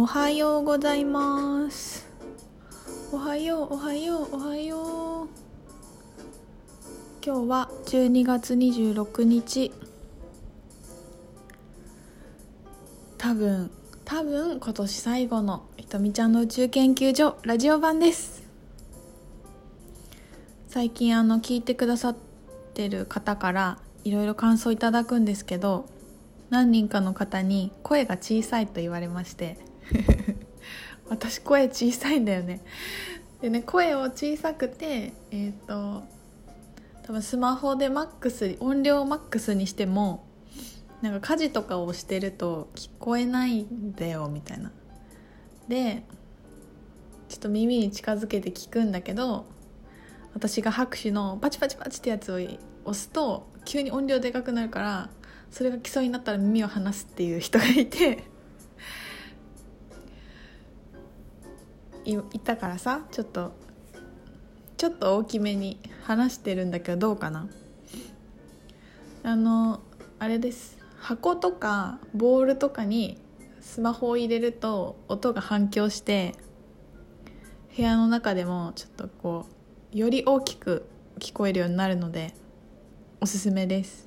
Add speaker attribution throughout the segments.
Speaker 1: おはようございます。おはようおはようおはよう。今日は12月26日。多分多分今年最後のひとみちゃんの宇宙研究所ラジオ版です。最近あの聞いてくださってる方からいろいろ感想いただくんですけど何人かの方に声が小さいと言われまして 私声小さいんだよね。でね声を小さくてえっ、ー、と多分スマホでマックス音量をマックスにしてもなんか家事とかをしてると聞こえないんだよみたいな。でちょっと耳に近づけて聞くんだけど私が拍手のパチパチパチってやつを押すと急に音量でかくなるからそれが基礎になったら耳を離すっていう人がいて。いたからさちょっとちょっと大きめに話してるんだけどどうかな。あのあれです。箱とかボールとかにスマホを入れると音が反響して部屋の中でもちょっとこうより大きく聞こえるようになるのでおすすめです。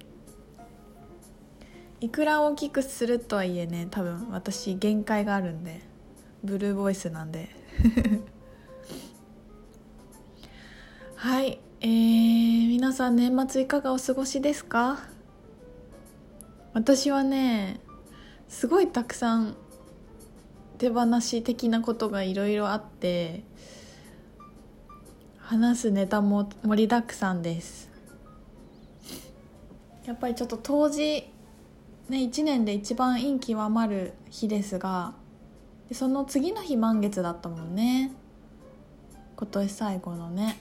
Speaker 1: いくら大きくするとはいえね多分私限界があるんで。ブルーボイスなんで。はいえー、皆さん年末いかがお過ごしですか？私はねすごいたくさん手放し的なことがいろいろあって話すネタも盛りだくさんです。やっぱりちょっと当時ね1年で一番陰極まる日ですがでその次の日満月だったもんね。今年最後のね。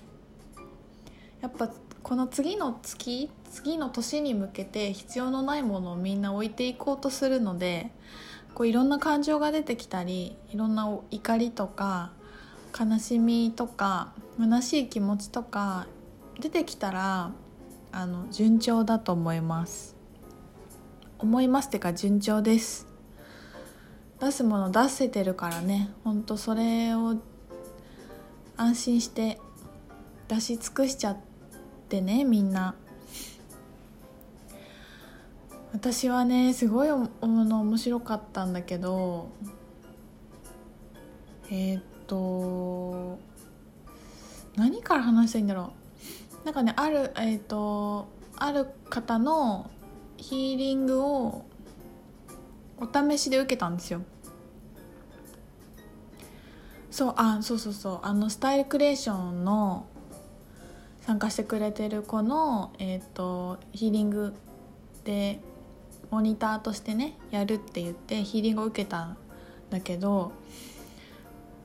Speaker 1: やっぱこの次の月次の年に向けて必要のないものをみんな置いていこうとするのでこういろんな感情が出てきたりいろんな怒りとか悲しみとか虚しい気持ちとか出てきたらあの順調だと思います。思いますってか順調です。出すもの出せてるからね。ほんとそれを安心して出し尽くしちゃってねみんな。私はねすごいの面白かったんだけどえー、っと何から話したいんだろう。なんかねあるえー、っとある方のヒーリングをお試しで受けたんですよそうあそうそうそうあのスタイルクリエーションの参加してくれてる子の、えーと、ヒーリングでモニターとしてねやるって言ってヒーリングを受けたんだけど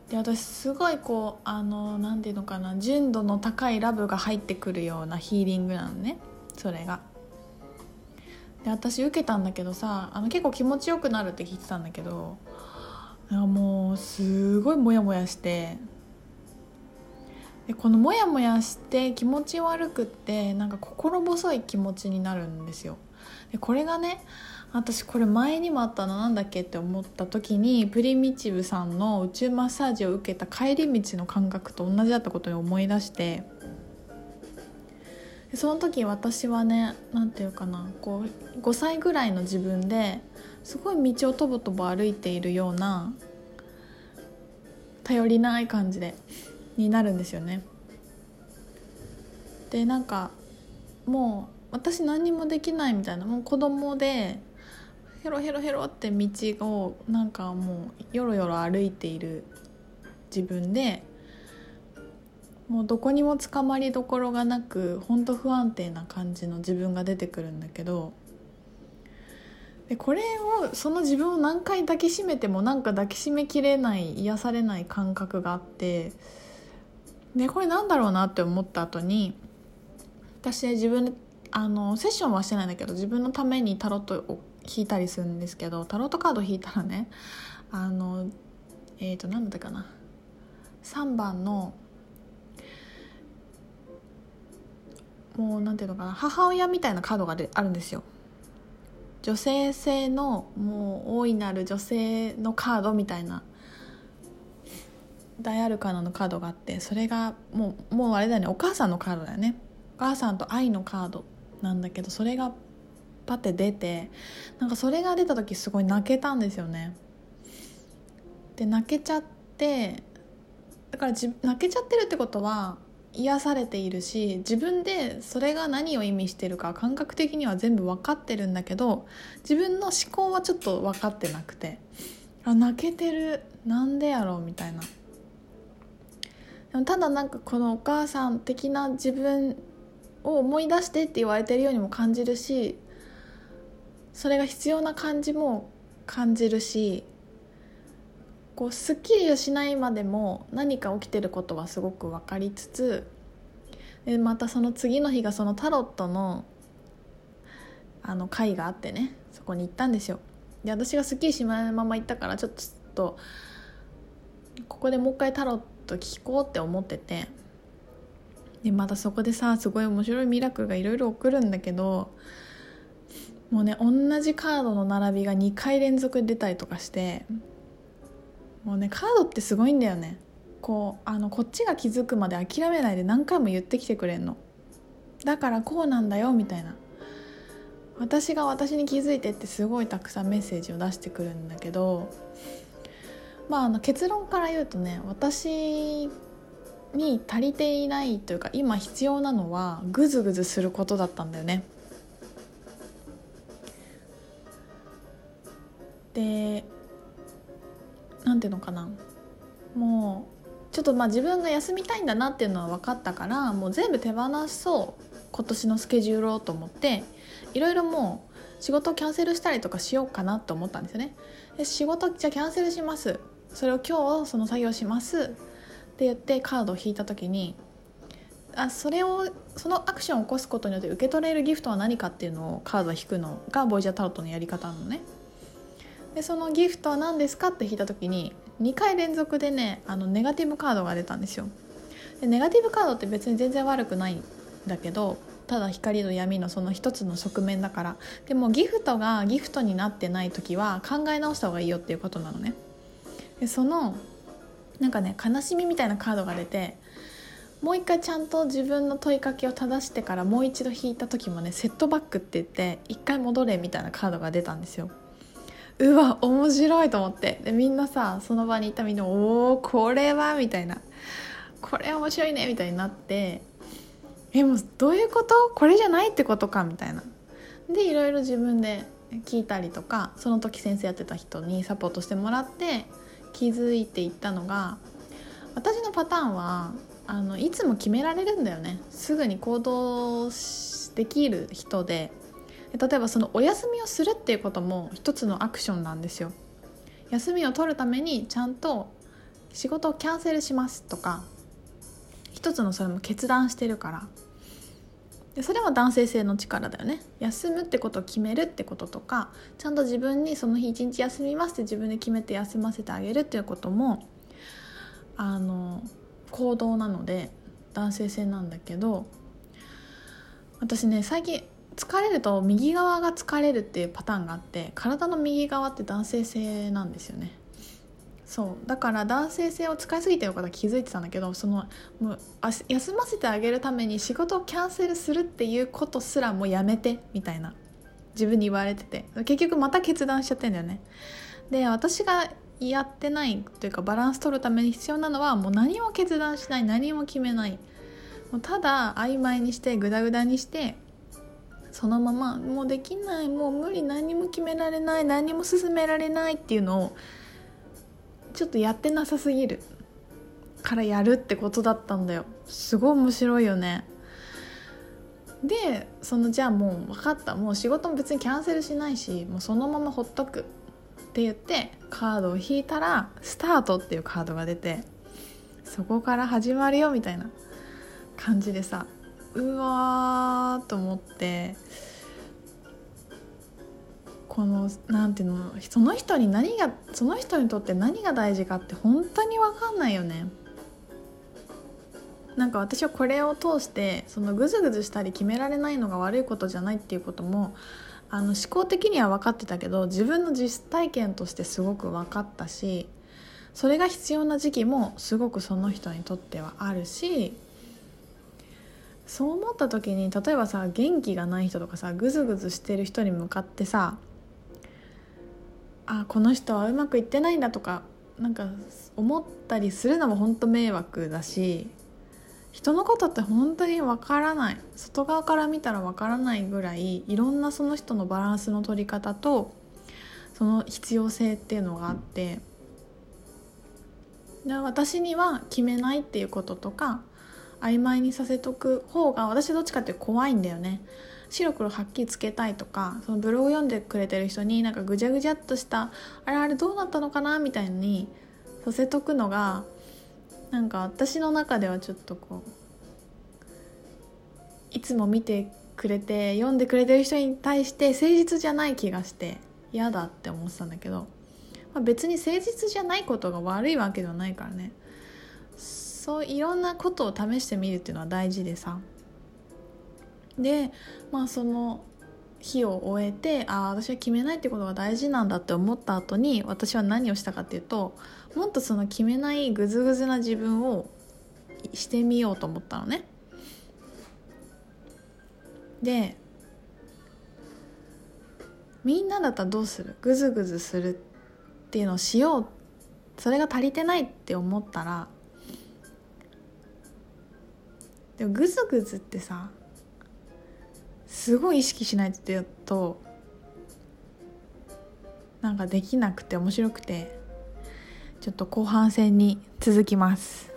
Speaker 1: で私すごいこうあの何て言うのかな純度の高いラブが入ってくるようなヒーリングなのねそれが。で私受けたんだけどさあの結構気持ちよくなるって聞いてたんだけどなんかもうすごいモヤモヤしてでこのモヤモヤして気持ち悪くってなんか心細い気持ちになるんですよ。でこれがね私これ前にもあったのなんだっけって思った時にプリミチブさんの宇宙マッサージを受けた帰り道の感覚と同じだったことに思い出してその時私はね何て言うかなこう5歳ぐらいの自分ですごい道をとぼとぼ歩いているような頼りない感じでになるんですよね。でなんかもう私何にもできないみたいなもう子供でヘロヘロヘロって道をなんかもうよろよろ歩いている自分でもうどこにもつかまりどころがなくほんと不安定な感じの自分が出てくるんだけどでこれをその自分を何回抱きしめてもなんか抱きしめきれない癒されない感覚があってでこれなんだろうなって思った後に私自分あのセッションはしてないんだけど自分のためにタロットを引いたりするんですけどタロットカード引いたらねあのえっ、ー、と何だったかな3番のもうなんていうのかな母親みたいなカードがあるんですよ。女性性のもう大いなる女性のカードみたいな。大アルカナのカードがあってそれがもうもうあれだよね。お母さんのカードだよね。お母さんと愛のカードなんだけどそれがパッて出てなんかそれが出た時すごい泣けたんですよね。で泣けちゃってだから泣けちゃってるってことは癒されているし自分でそれが何を意味してるか感覚的には全部分かってるんだけど自分の思考はちょっと分かってなくてあ泣けてるなんでやろうみたいな。でもただなんかこのお母さん的な自分を思い出してって言われてるようにも感じるしそれが必要な感じも感じるしこうすっきりしないまでも何か起きてることはすごく分かりつつでまたその次の日がそのタロットのあの会があってねそこに行ったんですよ。で私がすっきりしないまま行ったからちょっとここでもう一回タロット聞こうって思っててでまたそこでさすごい面白いミラクルがいろいろ起こるんだけどもうね同じカードの並びが2回連続出たりとかしてもうねカードってすごいんだよね。こうあのこっちが気づくまで諦めないで何回も言ってきてくれんの。だからこうなんだよみたいな。私が私に気づいてってすごいたくさんメッセージを出してくるんだけどまああの結論から言うとね私に足りていないというか今必要なのはグズグズすることだったんだよね。で何ていうのかな。もうちょっとまあ自分が休みたいんだなっていうのは分かったからもう全部手放そう。今年のスケジュールをと思っていろいろもう仕事をキャンセルしたりとかしようかなと思ったんですよね。で仕事じゃあキャンセルします。それを今日その作業します。って言ってカードを引いた時にあそれをそのアクションを起こすことによって受け取れるギフトは何かっていうのをカードを引くのがボイジャータロットのやり方なのね。でそのギフトは何ですかって引いた時に2回連続でねあのネガティブカードが出たんですよ。でネガティブカードって別に全然悪くないんだけどただ光と闇のその一つの側面だから。でもギフトがギフトになってない時は考え直した方がいいよっていうことなのね。でそのなんかね悲しみみたいなカードが出てもう一回ちゃんと自分の問いかけを正してからもう一度引いた時もねセットバックって言って一回戻れみたいなカードが出たんですよ。うわ面白いと思って。でみんなさその場にいたみんな「おおこれは」みたいな「これ面白いね」みたいになって「えもうどういうこと？これじゃないってことか」みたいな。でいろいろ自分で聞いたりとかその時先生やってた人にサポートしてもらって気づいていったのが私のパターンはあのいつも決められるんだよね。すぐに行動できる人で。例えばそのお休みをするっていうことも一つのアクションなんですよ。休みを取るためにちゃんと仕事をキャンセルしますとか一つのそれも決断してるから。でそれは男性性の力だよね。休むってことを決めるってこととかちゃんと自分にその日一日休みますって自分で決めて休ませてあげるっていうこともあの行動なので男性性なんだけど私ね最近疲れると右側が疲れるっていうパターンがあって体の右側って男性性なんですよね。そう。だから男性性を使いすぎてることは気づいてたんだけどそのもう休ませてあげるために仕事をキャンセルするっていうことすらもうやめてみたいな。自分に言われてて。結局また決断しちゃってんだよね。で私がやってないというかバランス取るために必要なのはもう何も決断しない何も決めない。もうただ曖昧にしてグダグダにしてそのままもうできないもう無理何も決められない何も進められないっていうのをちょっとやってなさすぎる。からやるってことだったんだよ。すごい面白いよね。でそのじゃあもう分かった。もう仕事も別にキャンセルしないしもうそのままほっとく。って言ってカードを引いたらスタートっていうカードが出てそこから始まるよみたいな感じでさうわと思ってこの何ていうのその人に何がその人にとって何が大事かって本当に分かんないよね。なんか私はこれを通してそのグズグズしたり決められないのが悪いことじゃないっていうこともあの思考的には分かってたけど自分の実体験としてすごく分かったしそれが必要な時期もすごくその人にとってはあるしそう思った時に例えばさ元気がない人とかさグズグズしてる人に向かってさあこの人はうまくいってないんだとかなんか思ったりするのも本当迷惑だし人のことって本当にわからない。外側から見たらわからないぐらいいろんなその人のバランスの取り方とその必要性っていうのがあってで私には決めないっていうこととか曖昧にさせとく方が私どっちかって怖いんだよね。白黒はっきりつけたいとかそのブログ読んでくれてる人になんかぐちゃぐちゃっとしたあれあれどうなったのかなみたいにさせとくのがなんか私の中ではちょっとこういつも見てくれて読んでくれてる人に対して誠実じゃない気がして嫌だって思ってたんだけど、まあ、別に誠実じゃないことが悪いわけではないからね。そういろんなことを試してみるっていうのは大事でさ。でまあその日を終えてああ私は決めないってことが大事なんだって思った後に私は何をしたかっていうともっとその決めないグズグズな自分をしてみようと思ったのね。でみんなだったらどうする？グズグズするっていうのをしよう。それが足りてないって思ったらでもグズグズってさすごい意識しないとなんかできなくて面白くてちょっと後半戦に続きます。